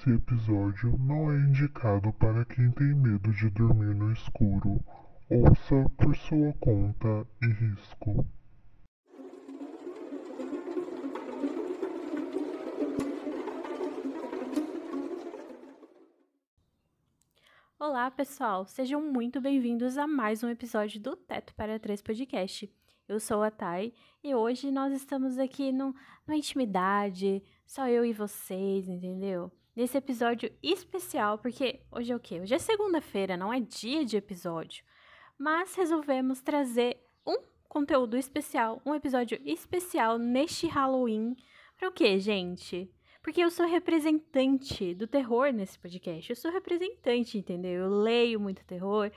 Esse episódio não é indicado para quem tem medo de dormir no escuro. Ouça por sua conta e risco. Olá, pessoal! Sejam muito bem-vindos a mais um episódio do Teto para Três Podcast. Eu sou a Thay e hoje nós estamos aqui no, numa intimidade, só eu e vocês, entendeu? Nesse episódio especial, porque hoje é o quê? Hoje é segunda-feira, não é dia de episódio. Mas resolvemos trazer um conteúdo especial, um episódio especial neste Halloween. Para o quê, gente? Porque eu sou representante do terror nesse podcast. Eu sou representante, entendeu? Eu leio muito terror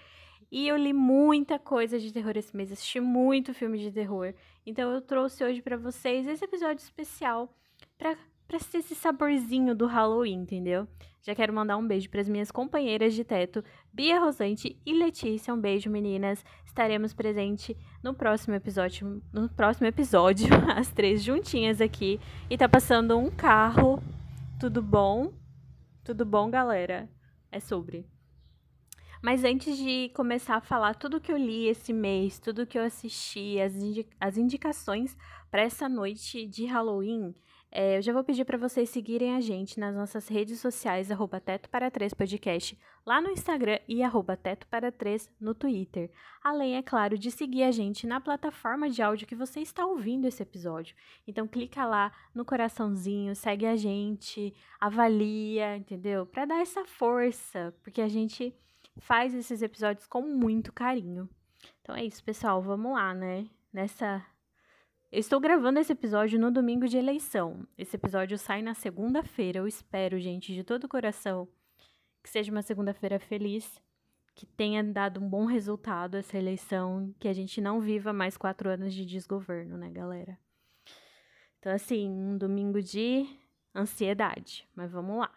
e eu li muita coisa de terror esse mês, assisti muito filme de terror. Então eu trouxe hoje para vocês esse episódio especial para para ser esse saborzinho do Halloween, entendeu? Já quero mandar um beijo para as minhas companheiras de teto, Bia Rosante e Letícia. Um beijo, meninas. Estaremos presentes no próximo episódio, no próximo episódio, as três juntinhas aqui. E tá passando um carro. Tudo bom? Tudo bom, galera? É sobre. Mas antes de começar a falar tudo que eu li esse mês, tudo que eu assisti, as, as indicações para essa noite de Halloween, é, eu já vou pedir para vocês seguirem a gente nas nossas redes sociais, arroba Teto para 3 Podcast, lá no Instagram e arroba Teto para 3 no Twitter. Além, é claro, de seguir a gente na plataforma de áudio que você está ouvindo esse episódio. Então, clica lá no coraçãozinho, segue a gente, avalia, entendeu? Para dar essa força, porque a gente faz esses episódios com muito carinho. Então é isso, pessoal. Vamos lá, né? Nessa eu estou gravando esse episódio no domingo de eleição. Esse episódio sai na segunda-feira. Eu espero, gente, de todo o coração, que seja uma segunda-feira feliz, que tenha dado um bom resultado essa eleição, que a gente não viva mais quatro anos de desgoverno, né, galera? Então, assim, um domingo de ansiedade. Mas vamos lá.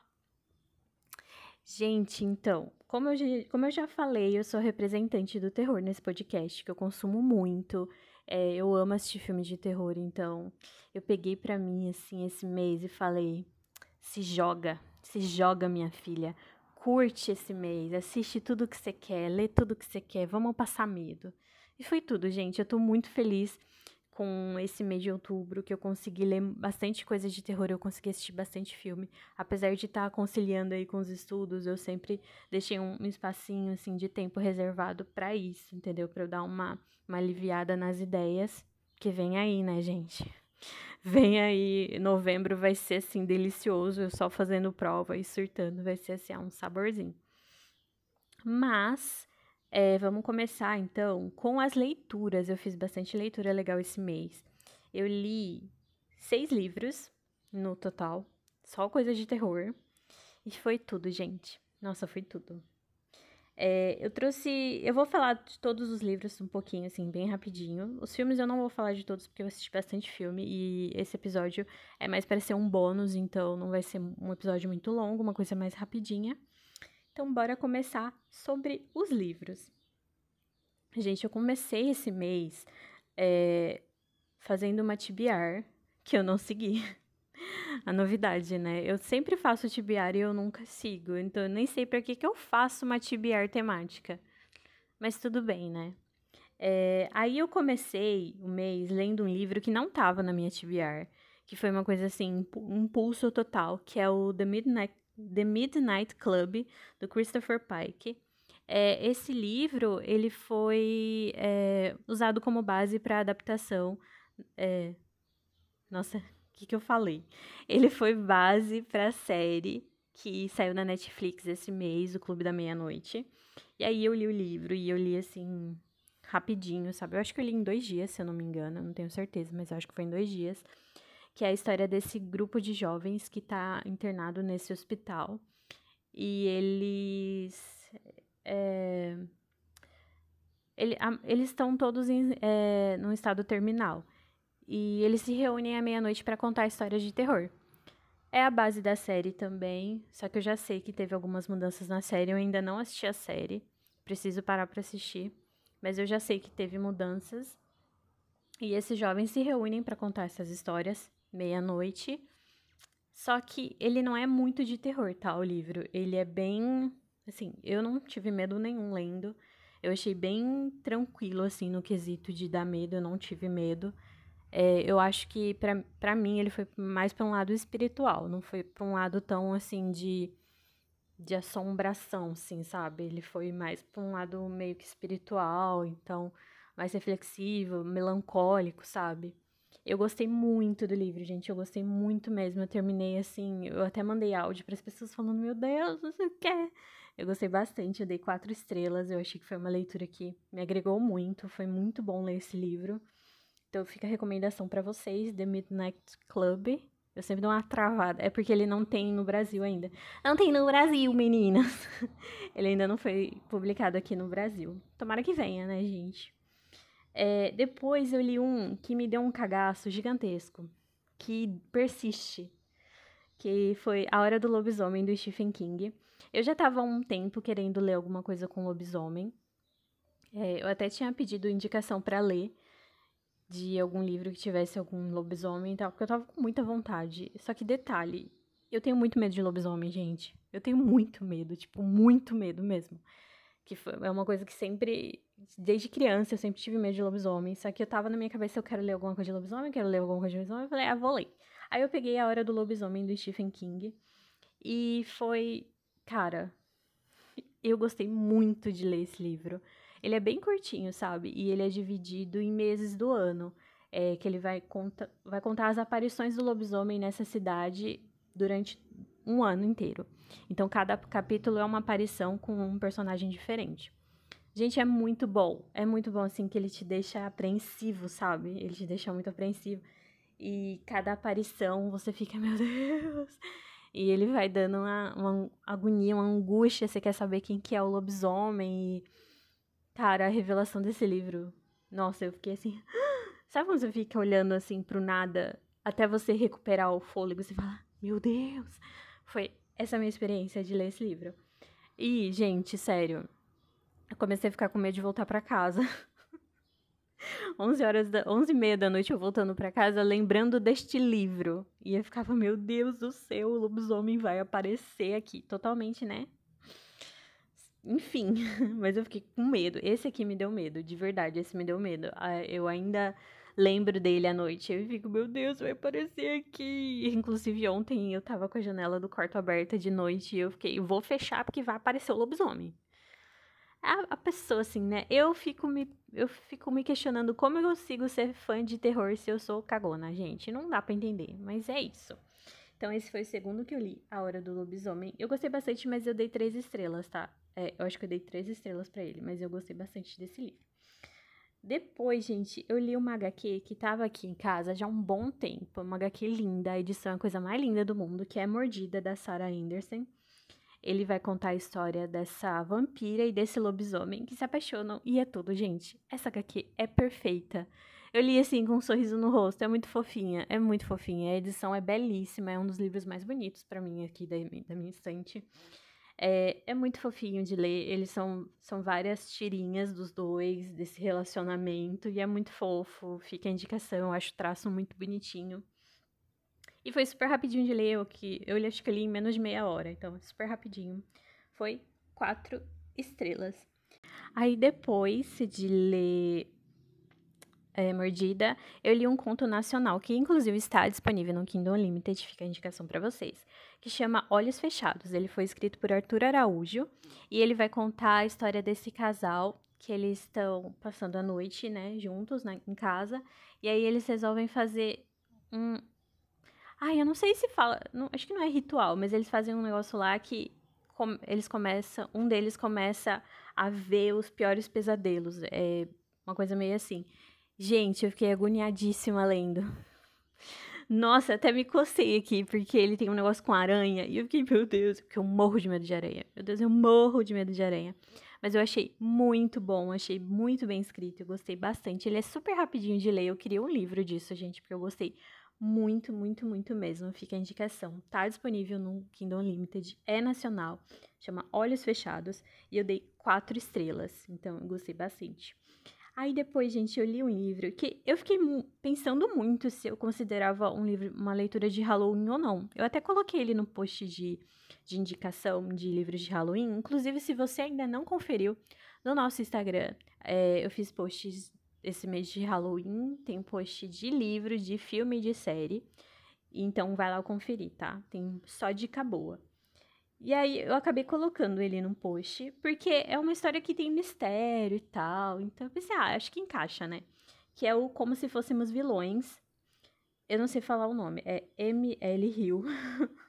Gente, então, como eu, já, como eu já falei, eu sou representante do terror nesse podcast, que eu consumo muito. É, eu amo assistir filmes de terror, então eu peguei para mim assim esse mês e falei: se joga, se joga, minha filha. Curte esse mês, assiste tudo que você quer, lê tudo que você quer, vamos passar medo. E foi tudo, gente. Eu tô muito feliz com esse mês de outubro, que eu consegui ler bastante coisa de terror, eu consegui assistir bastante filme. Apesar de estar tá conciliando aí com os estudos, eu sempre deixei um, espacinho assim de tempo reservado para isso, entendeu? Para eu dar uma, uma aliviada nas ideias que vem aí, né, gente? Vem aí, novembro vai ser assim delicioso, eu só fazendo prova e surtando, vai ser assim, um saborzinho. Mas é, vamos começar então com as leituras. Eu fiz bastante leitura legal esse mês. Eu li seis livros no total, só coisa de terror. E foi tudo, gente. Nossa, foi tudo. É, eu trouxe. Eu vou falar de todos os livros um pouquinho, assim, bem rapidinho. Os filmes eu não vou falar de todos porque eu assisti bastante filme e esse episódio é mais para ser um bônus, então não vai ser um episódio muito longo, uma coisa mais rapidinha. Então, bora começar sobre os livros. Gente, eu comecei esse mês é, fazendo uma TBR que eu não segui. A novidade, né? Eu sempre faço TBR e eu nunca sigo. Então, eu nem sei para que, que eu faço uma TBR temática. Mas tudo bem, né? É, aí eu comecei o mês lendo um livro que não estava na minha TBR, que foi uma coisa assim, um impulso total, que é o The Midnight The Midnight Club, do Christopher Pike. É, esse livro ele foi é, usado como base para adaptação. É, nossa, o que, que eu falei? Ele foi base para a série que saiu na Netflix esse mês, O Clube da Meia-Noite. E aí eu li o livro e eu li assim rapidinho, sabe? Eu acho que eu li em dois dias, se eu não me engano, não tenho certeza, mas eu acho que foi em dois dias que é a história desse grupo de jovens que está internado nesse hospital. E eles. É, ele, a, eles estão todos em é, num estado terminal. E eles se reúnem à meia-noite para contar histórias de terror. É a base da série também, só que eu já sei que teve algumas mudanças na série. Eu ainda não assisti a série, preciso parar para assistir. Mas eu já sei que teve mudanças. E esses jovens se reúnem para contar essas histórias meia-noite, Só que ele não é muito de terror, tá? O livro. Ele é bem. Assim, eu não tive medo nenhum lendo. Eu achei bem tranquilo, assim, no quesito de dar medo. Eu não tive medo. É, eu acho que, pra mim, ele foi mais pra um lado espiritual. Não foi pra um lado tão, assim, de, de assombração, assim, sabe? Ele foi mais pra um lado meio que espiritual. Então, mais reflexivo, melancólico, sabe? Eu gostei muito do livro, gente. Eu gostei muito mesmo. Eu terminei assim. Eu até mandei áudio para as pessoas falando: Meu Deus, você quer? Eu gostei bastante. Eu dei quatro estrelas. Eu achei que foi uma leitura que me agregou muito. Foi muito bom ler esse livro. Então fica a recomendação para vocês: The Midnight Club. Eu sempre dou uma travada. É porque ele não tem no Brasil ainda. Não tem no Brasil, meninas. ele ainda não foi publicado aqui no Brasil. Tomara que venha, né, gente? É, depois eu li um que me deu um cagaço gigantesco, que persiste, que foi A Hora do Lobisomem, do Stephen King. Eu já estava há um tempo querendo ler alguma coisa com lobisomem. É, eu até tinha pedido indicação para ler de algum livro que tivesse algum lobisomem e tal, porque eu tava com muita vontade. Só que detalhe, eu tenho muito medo de lobisomem, gente. Eu tenho muito medo, tipo, muito medo mesmo. Que foi, é uma coisa que sempre desde criança eu sempre tive medo de lobisomem, só que eu tava na minha cabeça, eu quero ler alguma coisa de lobisomem, eu quero ler alguma coisa de lobisomem, eu falei, ah, vou ler. Aí eu peguei A Hora do Lobisomem, do Stephen King, e foi, cara, eu gostei muito de ler esse livro. Ele é bem curtinho, sabe? E ele é dividido em meses do ano, é, que ele vai, conta, vai contar as aparições do lobisomem nessa cidade durante um ano inteiro. Então, cada capítulo é uma aparição com um personagem diferente. Gente, é muito bom. É muito bom, assim, que ele te deixa apreensivo, sabe? Ele te deixa muito apreensivo. E cada aparição você fica, meu Deus. E ele vai dando uma, uma agonia, uma angústia. Você quer saber quem que é o lobisomem. E, cara, a revelação desse livro. Nossa, eu fiquei assim. Sabe quando você fica olhando assim pro nada até você recuperar o fôlego? Você fala, meu Deus. Foi essa a minha experiência de ler esse livro. E, gente, sério, eu comecei a ficar com medo de voltar para casa. 11 horas da 11 e meia da noite eu voltando para casa lembrando deste livro. E eu ficava meu Deus do céu o lobisomem vai aparecer aqui. Totalmente né? Enfim mas eu fiquei com medo. Esse aqui me deu medo de verdade esse me deu medo. Ah, eu ainda lembro dele à noite. Eu fico meu Deus vai aparecer aqui. Inclusive ontem eu tava com a janela do quarto aberta de noite e eu fiquei vou fechar porque vai aparecer o lobisomem a, a, pessoa, assim, né? Eu fico, me, eu fico me questionando como eu consigo ser fã de terror se eu sou cagona, gente. Não dá para entender, mas é isso. Então, esse foi o segundo que eu li, A Hora do Lobisomem. Eu gostei bastante, mas eu dei três estrelas, tá? É, eu acho que eu dei três estrelas para ele, mas eu gostei bastante desse livro. Depois, gente, eu li uma HQ que tava aqui em casa já há um bom tempo. Uma HQ linda, a edição é a coisa mais linda do mundo, que é Mordida, da Sarah Anderson ele vai contar a história dessa vampira e desse lobisomem que se apaixonam e é tudo, gente. Essa HQ é perfeita. Eu li assim com um sorriso no rosto, é muito fofinha, é muito fofinha. A edição é belíssima, é um dos livros mais bonitos para mim aqui da, da minha estante. É, é muito fofinho de ler, eles são, são várias tirinhas dos dois, desse relacionamento, e é muito fofo, fica a indicação, eu acho o traço muito bonitinho. E foi super rapidinho de ler, eu, que, eu acho que li em menos de meia hora, então super rapidinho. Foi quatro estrelas. Aí depois de ler é, Mordida, eu li um conto nacional, que inclusive está disponível no Kindle Unlimited, fica a indicação para vocês, que chama Olhos Fechados. Ele foi escrito por Arthur Araújo e ele vai contar a história desse casal que eles estão passando a noite, né, juntos na, em casa, e aí eles resolvem fazer um, Ai, eu não sei se fala. Não, acho que não é ritual, mas eles fazem um negócio lá que com, eles começam. Um deles começa a ver os piores pesadelos. É uma coisa meio assim. Gente, eu fiquei agoniadíssima lendo. Nossa, até me cocei aqui, porque ele tem um negócio com aranha. E eu fiquei, meu Deus, porque eu morro de medo de aranha. Meu Deus, eu morro de medo de aranha. Mas eu achei muito bom, achei muito bem escrito, eu gostei bastante. Ele é super rapidinho de ler, eu queria um livro disso, gente, porque eu gostei muito, muito, muito mesmo. Fica a indicação. Tá disponível no Kindle Unlimited, é nacional, chama Olhos Fechados, e eu dei quatro estrelas, então eu gostei bastante. Aí depois, gente, eu li um livro que eu fiquei pensando muito se eu considerava um livro uma leitura de Halloween ou não. Eu até coloquei ele no post de, de indicação de livros de Halloween. Inclusive, se você ainda não conferiu, no nosso Instagram, é, eu fiz posts esse mês de Halloween. Tem post de livro, de filme e de série. Então vai lá conferir, tá? Tem só dica boa. E aí eu acabei colocando ele num post, porque é uma história que tem mistério e tal. Então eu pensei, ah, acho que encaixa, né? Que é o Como Se Fôssemos Vilões. Eu não sei falar o nome, é M.L. Hill.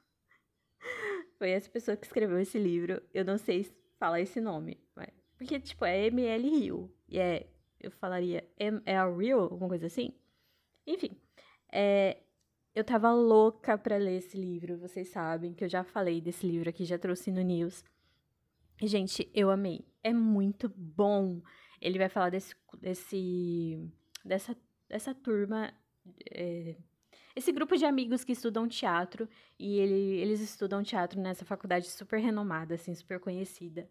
Foi essa pessoa que escreveu esse livro. Eu não sei falar esse nome. Porque, tipo, é M.L. Hill. E é, eu falaria M.L. Hill, alguma coisa assim. Enfim, é, eu tava louca para ler esse livro, vocês sabem que eu já falei desse livro aqui, já trouxe no News. Gente, eu amei. É muito bom. Ele vai falar desse, desse dessa, dessa turma, é, esse grupo de amigos que estudam teatro e ele, eles estudam teatro nessa faculdade super renomada, assim, super conhecida.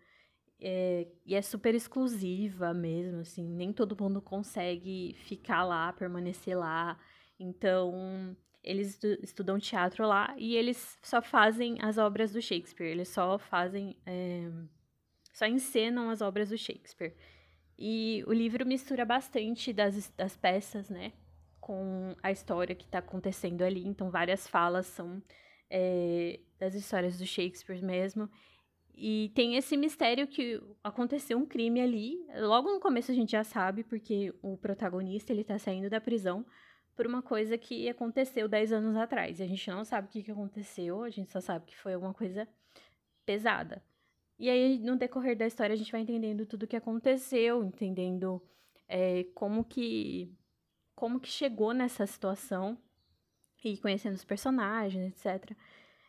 É, e é super exclusiva mesmo, assim, nem todo mundo consegue ficar lá, permanecer lá. Então, eles estudam teatro lá e eles só fazem as obras do Shakespeare, eles só fazem. É, só encenam as obras do Shakespeare. E o livro mistura bastante das, das peças, né? Com a história que está acontecendo ali. Então, várias falas são é, das histórias do Shakespeare mesmo. E tem esse mistério que aconteceu um crime ali. Logo no começo a gente já sabe, porque o protagonista ele tá saindo da prisão por uma coisa que aconteceu 10 anos atrás. E a gente não sabe o que, que aconteceu, a gente só sabe que foi alguma coisa pesada. E aí, no decorrer da história, a gente vai entendendo tudo o que aconteceu, entendendo é, como que como que chegou nessa situação e conhecendo os personagens, etc.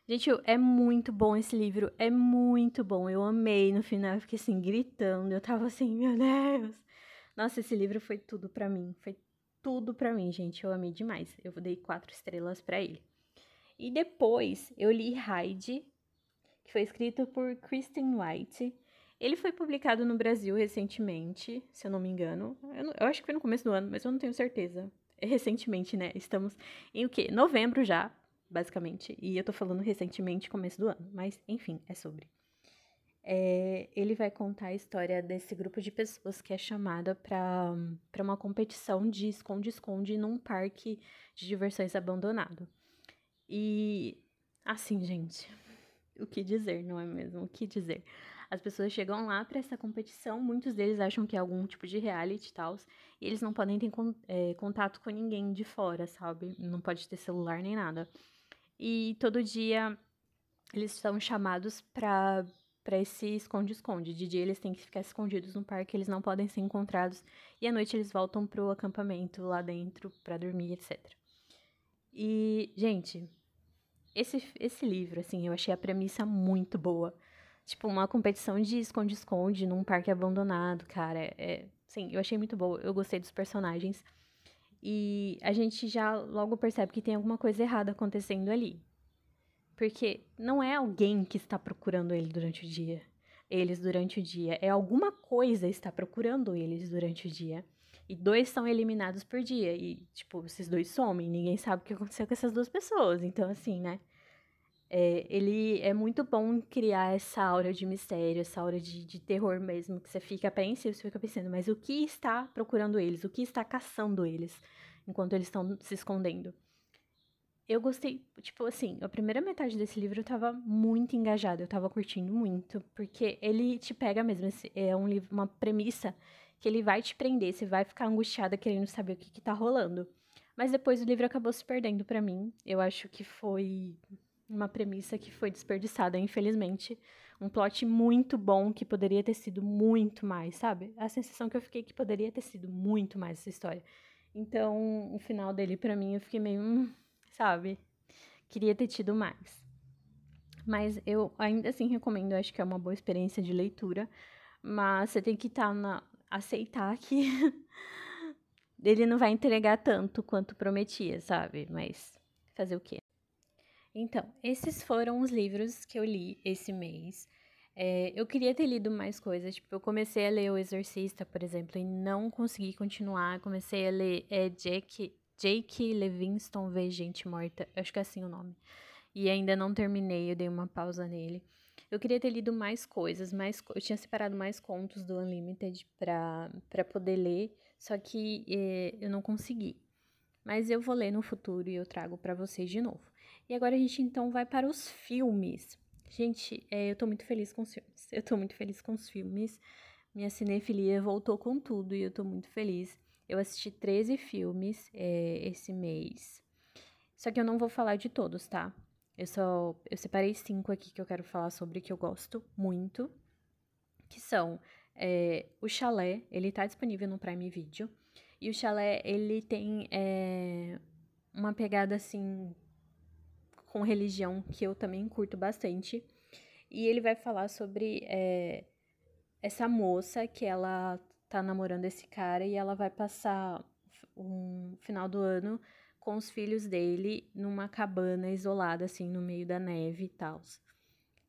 Gente, é muito bom esse livro, é muito bom. Eu amei no final, eu fiquei assim gritando, eu tava assim, meu Deus. Nossa, esse livro foi tudo para mim, foi tudo para mim, gente. Eu amei demais. Eu dei quatro estrelas para ele. E depois eu li Hyde, que foi escrito por Kristen White. Ele foi publicado no Brasil recentemente, se eu não me engano. Eu, não, eu, acho que foi no começo do ano, mas eu não tenho certeza. É recentemente, né? Estamos em o quê? Novembro já, basicamente. E eu tô falando recentemente, começo do ano. Mas, enfim, é sobre é, ele vai contar a história desse grupo de pessoas que é chamada para uma competição de esconde-esconde num parque de diversões abandonado. E, assim, gente, o que dizer, não é mesmo? O que dizer? As pessoas chegam lá para essa competição, muitos deles acham que é algum tipo de reality e tal, e eles não podem ter é, contato com ninguém de fora, sabe? Não pode ter celular nem nada. E todo dia eles são chamados para para esse esconde-esconde. De dia eles têm que ficar escondidos no parque, eles não podem ser encontrados. E à noite eles voltam pro acampamento lá dentro para dormir, etc. E, gente, esse, esse livro, assim, eu achei a premissa muito boa. Tipo, uma competição de esconde-esconde num parque abandonado, cara. É, sim, eu achei muito boa. Eu gostei dos personagens. E a gente já logo percebe que tem alguma coisa errada acontecendo ali. Porque não é alguém que está procurando ele durante o dia. Eles durante o dia. É alguma coisa está procurando eles durante o dia. E dois são eliminados por dia. E, tipo, esses dois somem. Ninguém sabe o que aconteceu com essas duas pessoas. Então, assim, né? É, ele é muito bom criar essa aura de mistério, essa aura de, de terror mesmo, que você fica apreensivo, você fica pensando, mas o que está procurando eles? O que está caçando eles enquanto eles estão se escondendo? eu gostei, tipo assim, a primeira metade desse livro eu tava muito engajada, eu tava curtindo muito, porque ele te pega mesmo, é um livro, uma premissa que ele vai te prender, você vai ficar angustiada querendo saber o que que tá rolando. Mas depois o livro acabou se perdendo para mim. Eu acho que foi uma premissa que foi desperdiçada, infelizmente. Um plot muito bom que poderia ter sido muito mais, sabe? A sensação que eu fiquei que poderia ter sido muito mais essa história. Então, o final dele para mim eu fiquei meio, hum, sabe? Queria ter tido mais. Mas eu ainda assim recomendo, acho que é uma boa experiência de leitura, mas você tem que estar tá na aceitar que ele não vai entregar tanto quanto prometia, sabe? Mas fazer o quê? Então, esses foram os livros que eu li esse mês. É, eu queria ter lido mais coisas. Tipo, eu comecei a ler O Exorcista, por exemplo, e não consegui continuar. Comecei a ler é, Jake, Jake Levinston Vê Gente Morta. Acho que é assim o nome. E ainda não terminei, eu dei uma pausa nele. Eu queria ter lido mais coisas, mais, eu tinha separado mais contos do Unlimited para poder ler, só que é, eu não consegui. Mas eu vou ler no futuro e eu trago para vocês de novo. E agora a gente então vai para os filmes. Gente, é, eu tô muito feliz com os filmes. Eu tô muito feliz com os filmes. Minha cinefilia voltou com tudo e eu tô muito feliz. Eu assisti 13 filmes é, esse mês. Só que eu não vou falar de todos, tá? Eu só eu separei cinco aqui que eu quero falar sobre que eu gosto muito, que são é, o Chalé, ele tá disponível no Prime Video, e o Chalé, ele tem é, uma pegada, assim, com religião que eu também curto bastante. E ele vai falar sobre é, essa moça que ela tá namorando esse cara e ela vai passar um final do ano com os filhos dele numa cabana isolada, assim, no meio da neve e tal.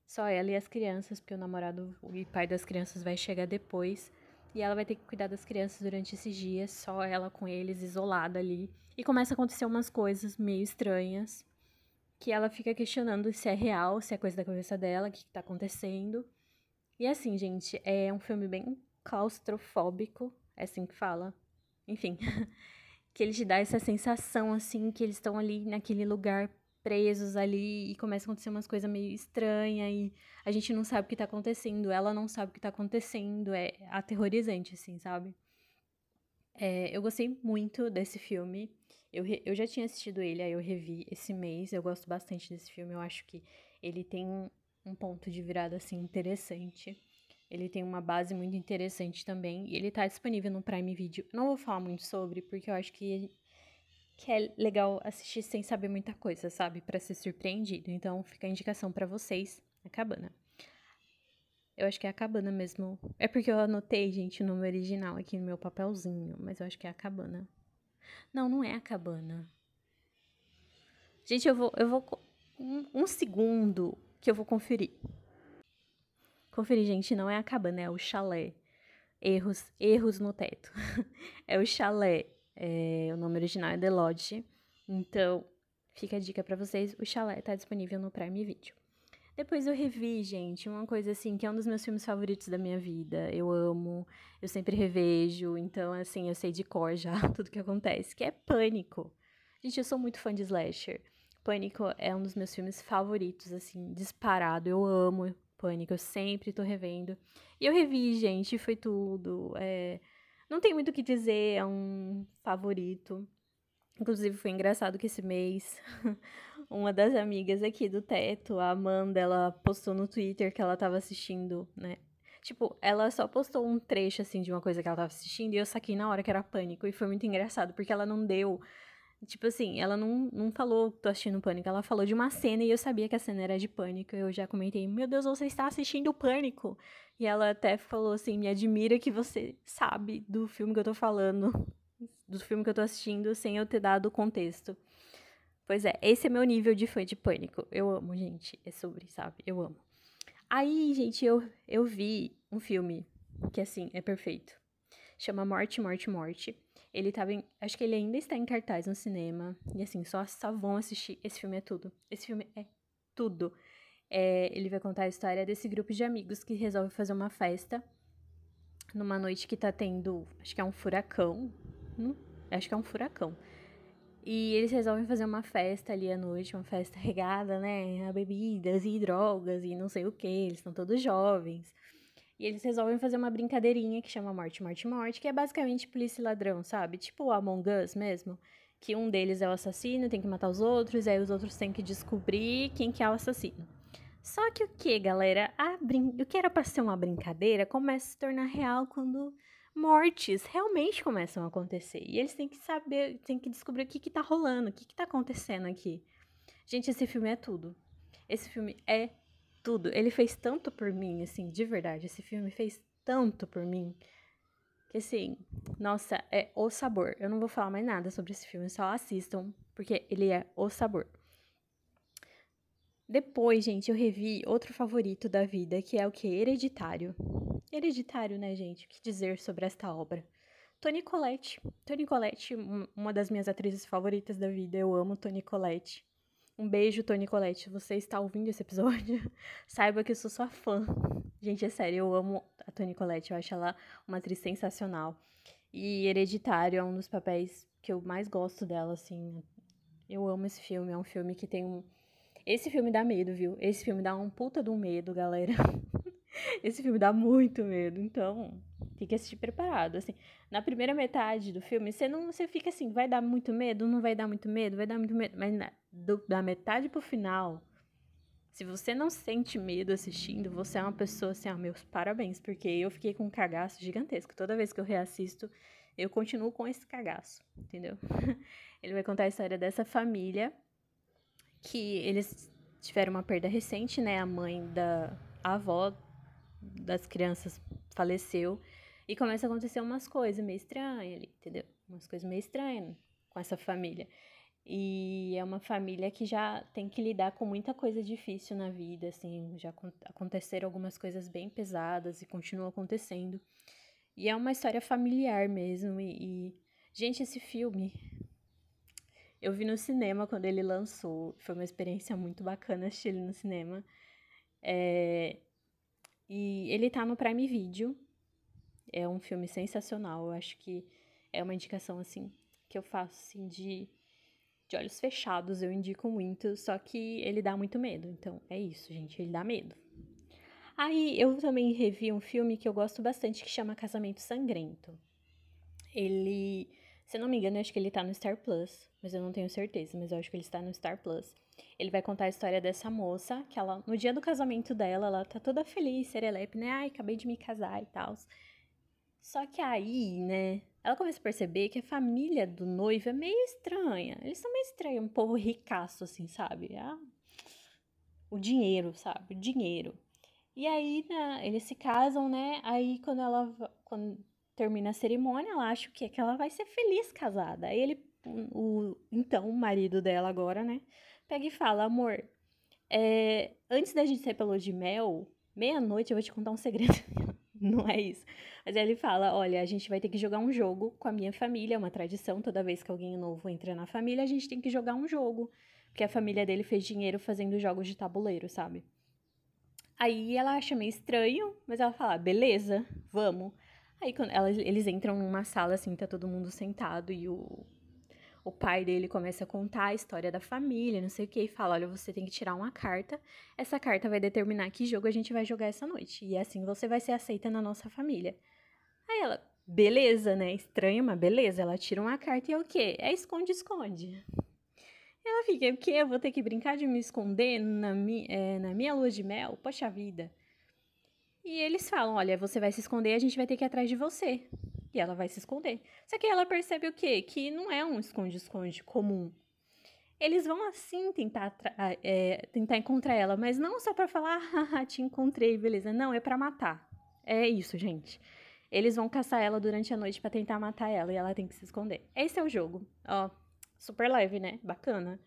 Só ela e as crianças, porque o namorado e pai das crianças vai chegar depois. E ela vai ter que cuidar das crianças durante esses dias, só ela com eles, isolada ali. E começa a acontecer umas coisas meio estranhas que ela fica questionando se é real, se é coisa da cabeça dela, o que, que tá acontecendo. E assim, gente, é um filme bem claustrofóbico, é assim que fala. Enfim, que ele te dá essa sensação, assim, que eles estão ali naquele lugar presos ali e começa a acontecer umas coisas meio estranhas e a gente não sabe o que tá acontecendo, ela não sabe o que tá acontecendo, é aterrorizante, assim, sabe? É, eu gostei muito desse filme. Eu, eu já tinha assistido ele, aí eu revi esse mês. Eu gosto bastante desse filme. Eu acho que ele tem um ponto de virada, assim, interessante. Ele tem uma base muito interessante também. E ele tá disponível no Prime Video. Não vou falar muito sobre, porque eu acho que, que é legal assistir sem saber muita coisa, sabe? para ser surpreendido. Então, fica a indicação para vocês, a cabana. Eu acho que é a cabana mesmo. É porque eu anotei, gente, o nome original aqui no meu papelzinho, mas eu acho que é a cabana. Não, não é a cabana. Gente, eu vou. Eu vou um, um segundo que eu vou conferir. Conferir, gente, não é a cabana, é o chalé. Erros, erros no teto. é o chalé. É, o nome original é The Lodge. Então, fica a dica para vocês: o chalé tá disponível no Prime Video. Depois eu revi, gente, uma coisa assim, que é um dos meus filmes favoritos da minha vida. Eu amo, eu sempre revejo, então, assim, eu sei de cor já tudo que acontece, que é Pânico. Gente, eu sou muito fã de slasher. Pânico é um dos meus filmes favoritos, assim, disparado. Eu amo Pânico, eu sempre tô revendo. E eu revi, gente, foi tudo. É... Não tem muito o que dizer, é um favorito. Inclusive, foi engraçado que esse mês, uma das amigas aqui do teto, a Amanda, ela postou no Twitter que ela tava assistindo, né? Tipo, ela só postou um trecho, assim, de uma coisa que ela tava assistindo e eu saquei na hora que era pânico. E foi muito engraçado, porque ela não deu. Tipo assim, ela não, não falou tô assistindo pânico, ela falou de uma cena e eu sabia que a cena era de pânico. Eu já comentei, meu Deus, você está assistindo pânico. E ela até falou assim: me admira que você sabe do filme que eu tô falando do filme que eu tô assistindo sem eu ter dado o contexto. Pois é, esse é meu nível de fã de pânico. Eu amo, gente. É sobre, sabe? Eu amo. Aí, gente, eu, eu vi um filme que, assim, é perfeito. Chama Morte, Morte, Morte. Ele tava em, Acho que ele ainda está em cartaz no cinema. E, assim, só, só vão assistir. Esse filme é tudo. Esse filme é tudo. É, ele vai contar a história desse grupo de amigos que resolve fazer uma festa numa noite que tá tendo. Acho que é um furacão Hum, acho que é um furacão. E eles resolvem fazer uma festa ali à noite, uma festa regada, né, a bebidas e drogas e não sei o que, eles estão todos jovens. E eles resolvem fazer uma brincadeirinha que chama Morte, Morte, Morte, que é basicamente polícia e ladrão, sabe? Tipo o Among Us mesmo, que um deles é o assassino, tem que matar os outros, e aí os outros têm que descobrir quem que é o assassino. Só que o que, galera? A brin... O que era para ser uma brincadeira começa a se tornar real quando mortes realmente começam a acontecer. E eles têm que saber, têm que descobrir o que, que tá rolando, o que, que tá acontecendo aqui. Gente, esse filme é tudo. Esse filme é tudo. Ele fez tanto por mim, assim, de verdade. Esse filme fez tanto por mim. Que assim, nossa, é o sabor. Eu não vou falar mais nada sobre esse filme, só assistam, porque ele é o sabor. Depois, gente, eu revi outro favorito da vida, que é o que? Hereditário. Hereditário, né, gente? O que dizer sobre esta obra? Toni Collette. Toni Collette, uma das minhas atrizes favoritas da vida. Eu amo Toni Collette. Um beijo, Toni Collette. Você está ouvindo esse episódio? Saiba que eu sou sua fã. Gente, é sério, eu amo a Toni Collette. Eu acho ela uma atriz sensacional. E Hereditário é um dos papéis que eu mais gosto dela, assim. Eu amo esse filme. É um filme que tem um esse filme dá medo, viu? Esse filme dá um puta um medo, galera. Esse filme dá muito medo, então tem que assistir preparado, assim. Na primeira metade do filme, você não, você fica assim, vai dar muito medo, não vai dar muito medo, vai dar muito medo, mas na, do, da metade pro final, se você não sente medo assistindo, você é uma pessoa assim, ah, meus parabéns, porque eu fiquei com um cagaço gigantesco. Toda vez que eu reassisto, eu continuo com esse cagaço, entendeu? Ele vai contar a história dessa família que eles tiveram uma perda recente, né? A mãe da a avó das crianças faleceu e começa a acontecer umas coisas meio estranhas ali, entendeu? Umas coisas meio estranhas com essa família. E é uma família que já tem que lidar com muita coisa difícil na vida, assim, já aconteceram algumas coisas bem pesadas e continuam acontecendo. E é uma história familiar mesmo. E, e, gente, esse filme eu vi no cinema quando ele lançou. Foi uma experiência muito bacana assistir ele no cinema. É... E ele tá no Prime Video. É um filme sensacional. Eu acho que é uma indicação, assim, que eu faço, assim, de, de olhos fechados. Eu indico muito. Só que ele dá muito medo. Então, é isso, gente. Ele dá medo. Aí, eu também revi um filme que eu gosto bastante, que chama Casamento Sangrento. Ele se eu não me engano, eu acho que ele tá no Star Plus, mas eu não tenho certeza, mas eu acho que ele está no Star Plus. Ele vai contar a história dessa moça, que ela, no dia do casamento dela, ela tá toda feliz, serelepe, né? Ai, acabei de me casar e tal. Só que aí, né, ela começa a perceber que a família do noivo é meio estranha. Eles são meio estranhos, um povo ricaço, assim, sabe? Ah, o dinheiro, sabe? O dinheiro. E aí, né, eles se casam, né? Aí, quando ela. Quando termina a cerimônia, ela acha que, é que ela vai ser feliz casada. Aí ele, o, então, o marido dela agora, né, pega e fala, amor, é, antes da gente sair pelo de mel, meia-noite eu vou te contar um segredo. Não é isso. Mas ele fala: olha, a gente vai ter que jogar um jogo com a minha família, é uma tradição, toda vez que alguém novo entra na família, a gente tem que jogar um jogo. Porque a família dele fez dinheiro fazendo jogos de tabuleiro, sabe? Aí ela acha meio estranho, mas ela fala: beleza, vamos. Aí quando ela, eles entram numa sala assim, tá todo mundo sentado e o, o pai dele começa a contar a história da família, não sei o que, e fala: olha, você tem que tirar uma carta. Essa carta vai determinar que jogo a gente vai jogar essa noite. E assim você vai ser aceita na nossa família. Aí ela, beleza, né? Estranho, mas beleza. Ela tira uma carta e é o quê? É esconde-esconde. Ela fica, o quê? Eu vou ter que brincar de me esconder na, mi, é, na minha lua de mel? Poxa vida. E eles falam: olha, você vai se esconder, a gente vai ter que ir atrás de você. E ela vai se esconder. Só que ela percebe o quê? Que não é um esconde-esconde comum. Eles vão assim tentar, é, tentar encontrar ela, mas não só para falar, haha, te encontrei, beleza. Não, é para matar. É isso, gente. Eles vão caçar ela durante a noite para tentar matar ela e ela tem que se esconder. Esse é o jogo. Ó, super leve, né? Bacana.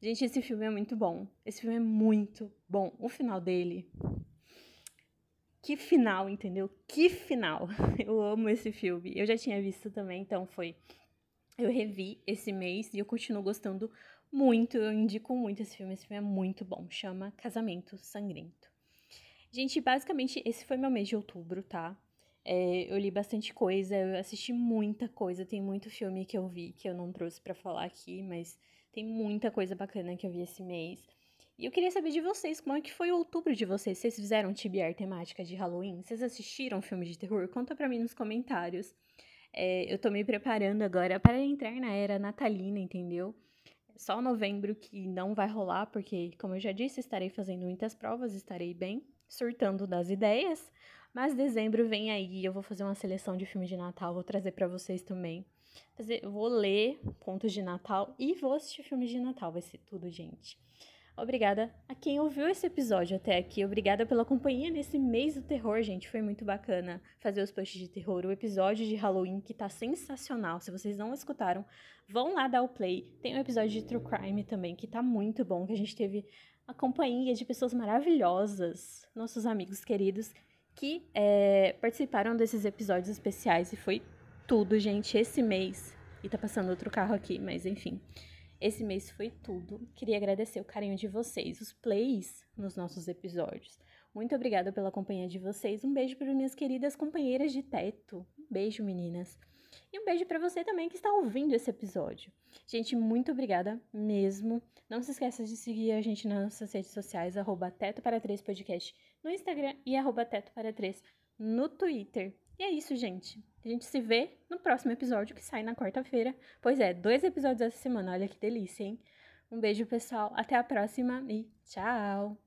Gente, esse filme é muito bom. Esse filme é muito bom. O final dele que final, entendeu? Que final! Eu amo esse filme. Eu já tinha visto também, então foi. Eu revi esse mês e eu continuo gostando muito. Eu indico muito esse filme. Esse filme é muito bom. Chama Casamento Sangrento. Gente, basicamente, esse foi meu mês de outubro, tá? É, eu li bastante coisa, eu assisti muita coisa. Tem muito filme que eu vi que eu não trouxe para falar aqui, mas tem muita coisa bacana que eu vi esse mês. E eu queria saber de vocês, como é que foi o outubro de vocês? Vocês fizeram TBR temática de Halloween? Vocês assistiram filme de terror? Conta pra mim nos comentários. É, eu tô me preparando agora para entrar na era natalina, entendeu? Só novembro que não vai rolar, porque, como eu já disse, estarei fazendo muitas provas, estarei bem, surtando das ideias. Mas dezembro vem aí, eu vou fazer uma seleção de filmes de Natal, vou trazer para vocês também. Vou ler contos de Natal e vou assistir filmes de Natal, vai ser tudo, gente. Obrigada a quem ouviu esse episódio até aqui. Obrigada pela companhia nesse mês do terror, gente. Foi muito bacana fazer os posts de terror. O episódio de Halloween que tá sensacional. Se vocês não escutaram, vão lá dar o play. Tem um episódio de True Crime também que tá muito bom, que a gente teve a companhia de pessoas maravilhosas, nossos amigos queridos, que é, participaram desses episódios especiais e foi tudo, gente. Esse mês. E tá passando outro carro aqui, mas enfim. Esse mês foi tudo. Queria agradecer o carinho de vocês, os plays nos nossos episódios. Muito obrigada pela companhia de vocês. Um beijo para minhas queridas companheiras de teto. Um beijo, meninas. E um beijo para você também que está ouvindo esse episódio. Gente, muito obrigada mesmo. Não se esqueça de seguir a gente nas nossas redes sociais, arroba Teto para 3 Podcast no Instagram e arroba Teto para 3 no Twitter. E é isso, gente. A gente se vê no próximo episódio que sai na quarta-feira. Pois é, dois episódios essa semana. Olha que delícia, hein? Um beijo, pessoal. Até a próxima e tchau!